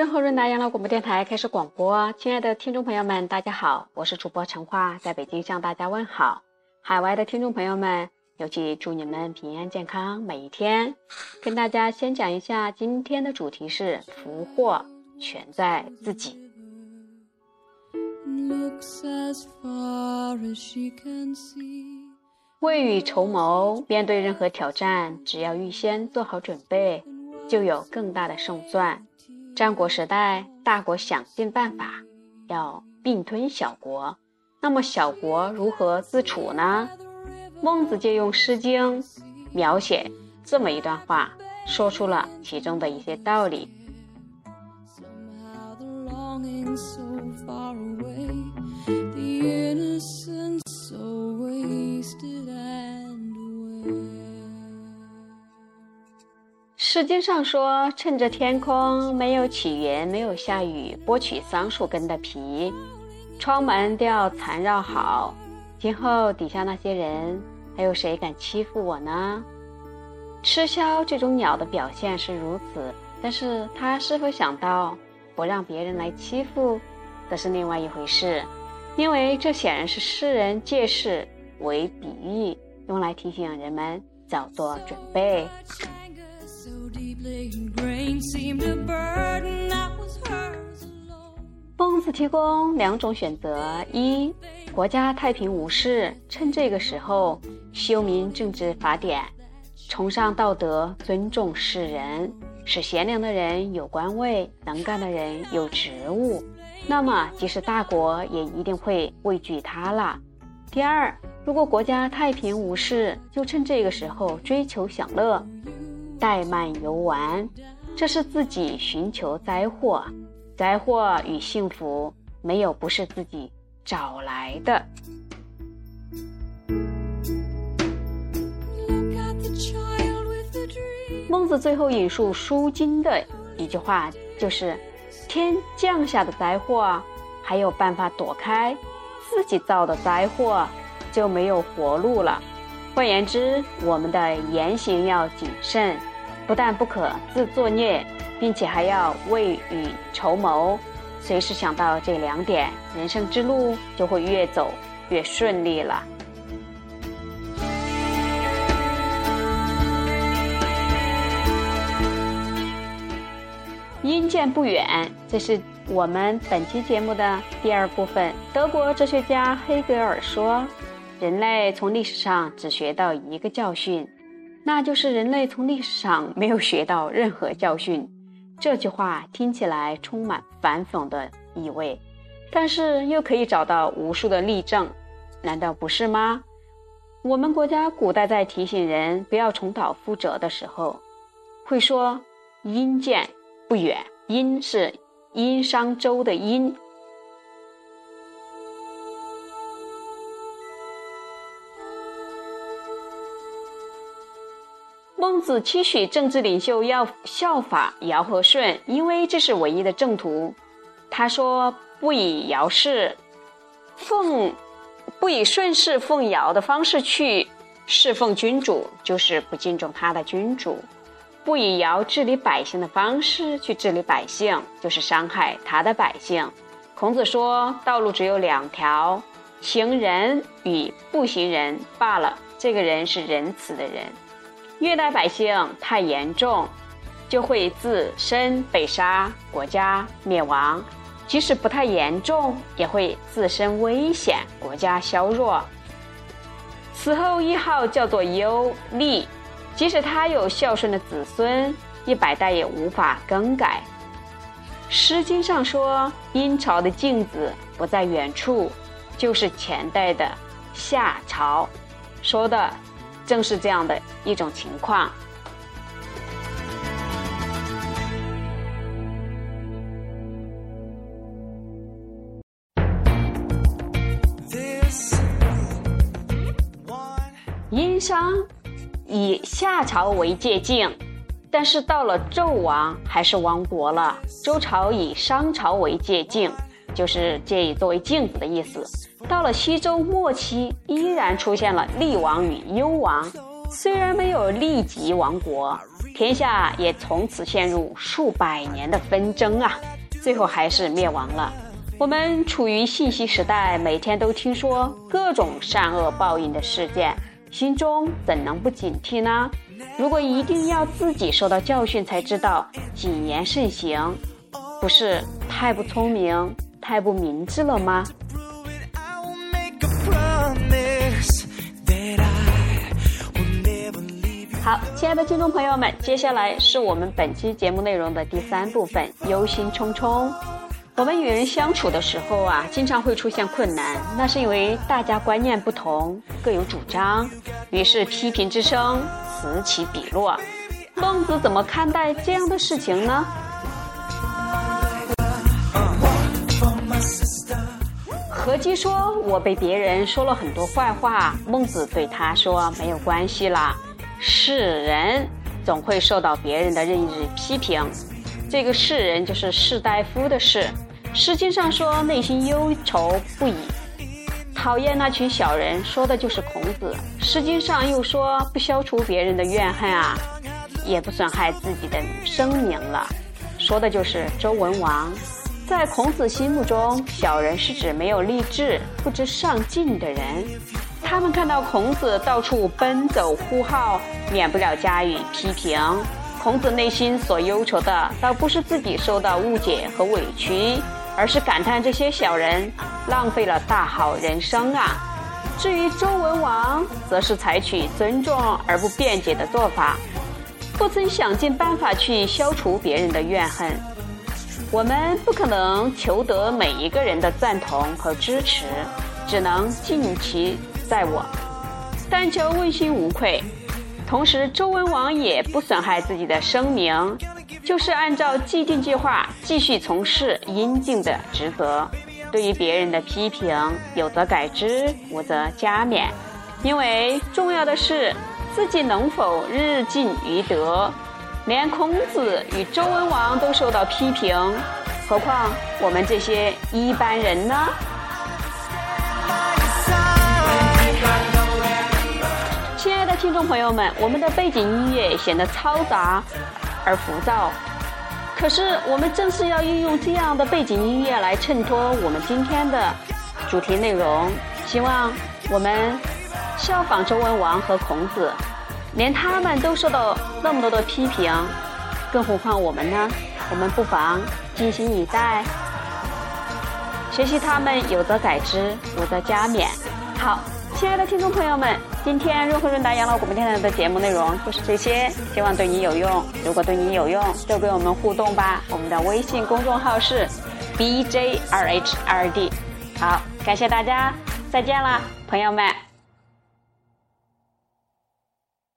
润和润达养老广播电台开始广播，亲爱的听众朋友们，大家好，我是主播陈花，在北京向大家问好。海外的听众朋友们，尤其祝你们平安健康每一天。跟大家先讲一下今天的主题是福祸全在自己。未雨绸缪，面对任何挑战，只要预先做好准备，就有更大的胜算。战国时代，大国想尽办法要并吞小国，那么小国如何自处呢？孟子借用《诗经》描写这么一段话，说出了其中的一些道理。诗经上说：“趁着天空没有起云，没有下雨，剥取桑树根的皮，窗门都要缠绕好。今后底下那些人，还有谁敢欺负我呢？”吃枭这种鸟的表现是如此，但是他是否想到不让别人来欺负，则是另外一回事。因为这显然是诗人借势为比喻，用来提醒人们早做准备。孟子提供两种选择：一，国家太平无事，趁这个时候修明政治法典，崇尚道德，尊重世人，使贤良的人有官位，能干的人有职务，那么即使大国也一定会畏惧他了。第二，如果国家太平无事，就趁这个时候追求享乐。怠慢游玩，这是自己寻求灾祸。灾祸与幸福没有不是自己找来的。孟子最后引述《书经》的一句话，就是：“天降下的灾祸，还有办法躲开；自己造的灾祸，就没有活路了。”换言之，我们的言行要谨慎。不但不可自作孽，并且还要未雨绸缪，随时想到这两点，人生之路就会越走越顺利了。阴见不远，这是我们本期节目的第二部分。德国哲学家黑格尔说：“人类从历史上只学到一个教训。”那就是人类从历史上没有学到任何教训。这句话听起来充满反讽的意味，但是又可以找到无数的例证，难道不是吗？我们国家古代在提醒人不要重蹈覆辙的时候，会说“殷见不远”，“殷”是殷商周的“殷”。孟子期许政治领袖要效法尧和舜，因为这是唯一的正途。他说：“不以尧氏奉，不以顺势奉尧的方式去侍奉君主，就是不敬重他的君主；不以尧治理百姓的方式去治理百姓，就是伤害他的百姓。”孔子说：“道路只有两条，行人与不行人罢了。这个人是仁慈的人。”虐待百姓太严重，就会自身被杀，国家灭亡；即使不太严重，也会自身危险，国家削弱。此后谥号叫做优利，即使他有孝顺的子孙，一百代也无法更改。《诗经》上说：“殷朝的镜子不在远处，就是前代的夏朝。”说的。正是这样的一种情况。殷商以夏朝为界境，但是到了纣王还是亡国了。周朝以商朝为界境，就是借以作为镜子的意思。到了西周末期，依然出现了厉王与幽王，虽然没有立即亡国，天下也从此陷入数百年的纷争啊。最后还是灭亡了。我们处于信息时代，每天都听说各种善恶报应的事件，心中怎能不警惕呢？如果一定要自己受到教训才知道谨言慎行，不是太不聪明、太不明智了吗？好，亲爱的听众朋友们，接下来是我们本期节目内容的第三部分——忧心忡忡。我们与人相处的时候啊，经常会出现困难，那是因为大家观念不同，各有主张，于是批评之声此起彼落。孟子怎么看待这样的事情呢？何姬说：“我被别人说了很多坏话。”孟子对他说：“没有关系啦，世人总会受到别人的任意批评。这个世人就是士大夫的士。”诗经上说内心忧愁不已，讨厌那群小人，说的就是孔子。诗经上又说不消除别人的怨恨啊，也不损害自己的声名了，说的就是周文王。在孔子心目中，小人是指没有立志、不知上进的人。他们看到孔子到处奔走呼号，免不了加以批评。孔子内心所忧愁的，倒不是自己受到误解和委屈。而是感叹这些小人浪费了大好人生啊！至于周文王，则是采取尊重而不辩解的做法，不曾想尽办法去消除别人的怨恨。我们不可能求得每一个人的赞同和支持，只能尽其在我，但求问心无愧。同时，周文王也不损害自己的声名。就是按照既定计划继续从事应尽的职责。对于别人的批评，有则改之，无则加勉。因为重要的是自己能否日进于德。连孔子与周文王都受到批评，何况我们这些一般人呢？亲爱的听众朋友们，我们的背景音乐显得嘈杂。而浮躁，可是我们正是要运用这样的背景音乐来衬托我们今天的主题内容。希望我们效仿周文王和孔子，连他们都受到那么多的批评，更何况我们呢？我们不妨静心以待，学习他们，有则改之，无则加勉。好。亲爱的听众朋友们，今天润和润达养老广播电台的节目内容就是这些，希望对你有用。如果对你有用，就跟我们互动吧。我们的微信公众号是 B J R H R D。好，感谢大家，再见了，朋友们。